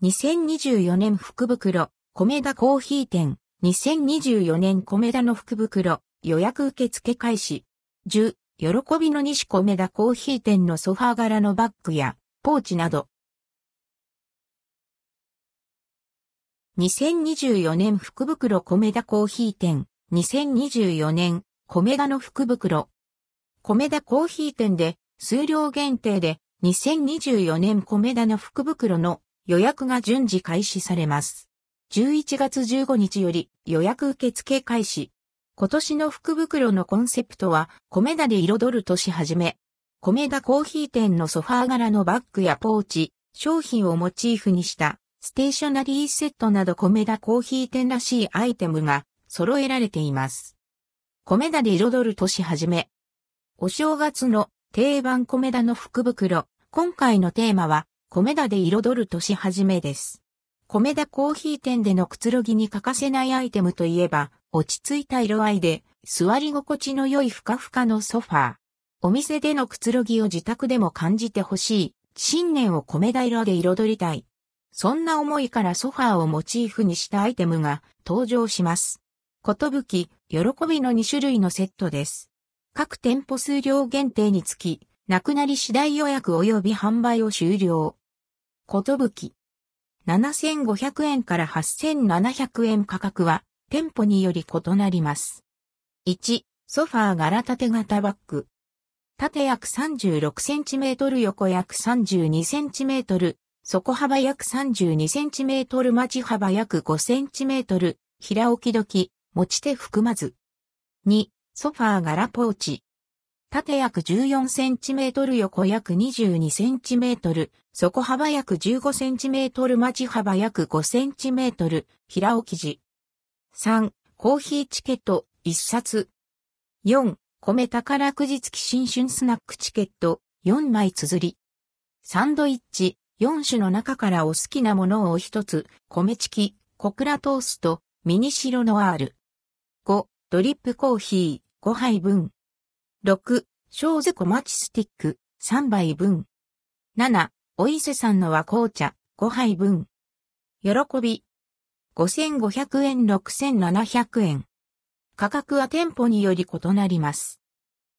2024年福袋、米田コーヒー店。2024年米田の福袋、予約受付開始。10、喜びの西米田コーヒー店のソファー柄のバッグや、ポーチなど。2024年福袋米田コーヒー店。2024年、米田の福袋。米田コーヒー店で、数量限定で、2024年米田の福袋の予約が順次開始されます。11月15日より予約受付開始。今年の福袋のコンセプトは、米田で彩る年始め。米田コーヒー店のソファー柄のバッグやポーチ、商品をモチーフにしたステーショナリーセットなど米田コーヒー店らしいアイテムが揃えられています。米田で彩る年始め。お正月の定番米田の福袋。今回のテーマは、米田で彩る年始めです。米田コーヒー店でのくつろぎに欠かせないアイテムといえば、落ち着いた色合いで、座り心地の良いふかふかのソファー。お店でのくつろぎを自宅でも感じてほしい。新年を米田色で彩りたい。そんな思いからソファーをモチーフにしたアイテムが登場します。ことぶき、喜びの2種類のセットです。各店舗数量限定につき、なくなり次第予約及び販売を終了。ことぶき。7500円から8700円価格は店舗により異なります。1、ソファー柄縦型バッグ。縦約 36cm 横約 32cm、底幅約 32cm 待ち幅約 5cm、平置き時、持ち手含まず。2、ソファー柄ポーチ。縦約14センチメートル横約22センチメートル、底幅約15センチメートル待ち幅約5センチメートル、平置き地。3、コーヒーチケット1冊。4、米宝くじ付き新春スナックチケット4枚綴り。サンドイッチ4種の中からお好きなものを1つ、米チキ、小倉トースト、ミニシロノワール。5、ドリップコーヒー5杯分。6、ショーズ小町スティック3杯分。7、お伊勢さんの和紅茶5杯分。喜び。5500円6700円。価格は店舗により異なります。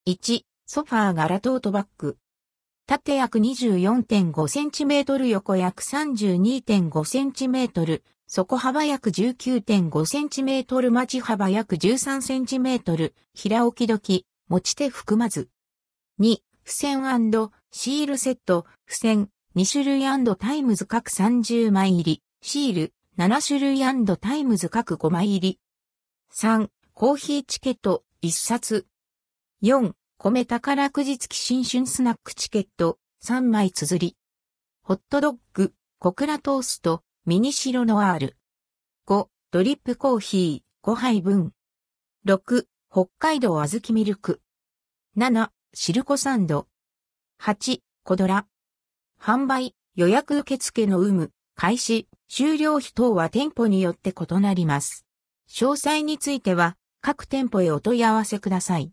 1、ソファー柄トートバッグ。縦約 24.5cm 横約 32.5cm、底幅約 19.5cm 待ち幅約 13cm、平置き時、持ち手含まず。2、付箋シールセット、付箋、2種類タイムズ各30枚入り、シール、7種類タイムズ各5枚入り。3、コーヒーチケット、1冊。4、米宝くじ付き新春スナックチケット、3枚綴り。ホットドッグ、小倉トースト、ミニシロノワール。5、ドリップコーヒー、5杯分。6、北海道小豆ミルク。7、シルコサンド。8、コドラ。販売、予約受付の有無、開始、終了費等は店舗によって異なります。詳細については、各店舗へお問い合わせください。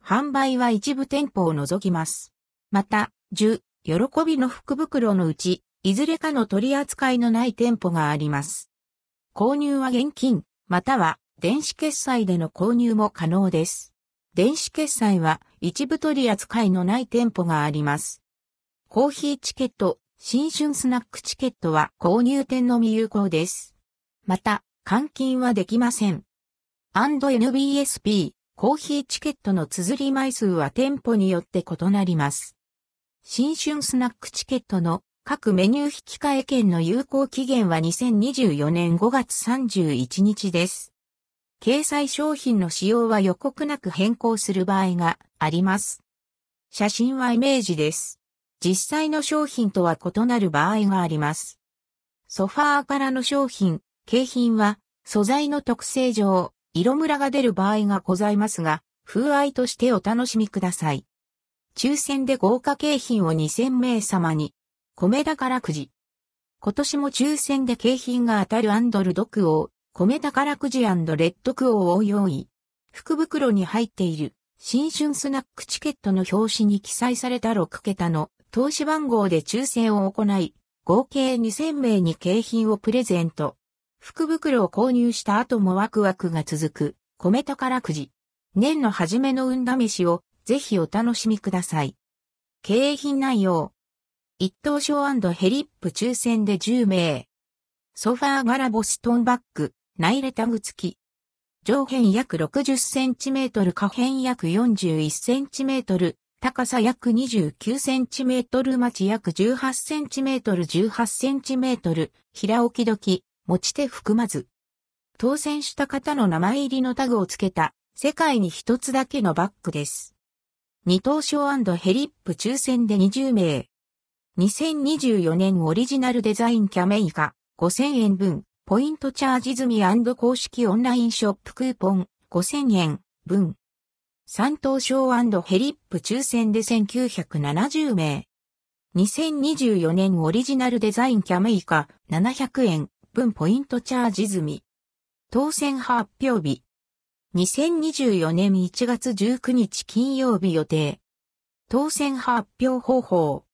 販売は一部店舗を除きます。また、10、喜びの福袋のうち、いずれかの取り扱いのない店舗があります。購入は現金、または電子決済での購入も可能です。電子決済は一部取り扱いのない店舗があります。コーヒーチケット、新春スナックチケットは購入店のみ有効です。また、換金はできません。&NBSP、コーヒーチケットの綴り枚数は店舗によって異なります。新春スナックチケットの各メニュー引換券の有効期限は2024年5月31日です。掲載商品の使用は予告なく変更する場合があります。写真はイメージです。実際の商品とは異なる場合があります。ソファーからの商品、景品は素材の特性上、色ムラが出る場合がございますが、風合いとしてお楽しみください。抽選で豪華景品を2000名様に、米宝くじ。今年も抽選で景品が当たるアンドルドクオー、米宝くじレッドクオーを用意。福袋に入っている新春スナックチケットの表紙に記載された6桁の投資番号で抽選を行い、合計2000名に景品をプレゼント。福袋を購入した後もワクワクが続く、米宝くじ。年の初めの運試しを、ぜひお楽しみください。景品内容。一等賞ヘリップ抽選で10名。ソファー柄ボストンバッグ、ナイレタグ付き。上辺約60センチメートル、下辺約41センチメートル、高さ約29センチメートル、町約18センチメートル、18センチメートル、平置き時、持ち手含まず。当選した方の名前入りのタグを付けた、世界に一つだけのバッグです。二等賞ヘリップ抽選で20名。2024年オリジナルデザインキャメイカ5000円分。ポイントチャージ済み公式オンラインショップクーポン5000円分。三等賞ヘリップ抽選で1970名。2024年オリジナルデザインキャメイカ700円分ポイントチャージ済み。当選発表日。2024年1月19日金曜日予定。当選発表方法。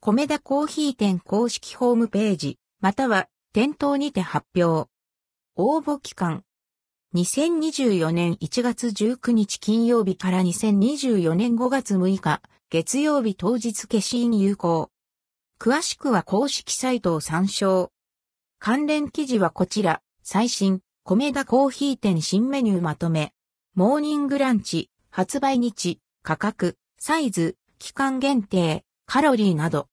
米田コーヒー店公式ホームページ、または店頭にて発表。応募期間。2024年1月19日金曜日から2024年5月6日月曜日当日消印有効。詳しくは公式サイトを参照。関連記事はこちら、最新、米田コーヒー店新メニューまとめ。モーニングランチ、発売日、価格、サイズ、期間限定、カロリーなど。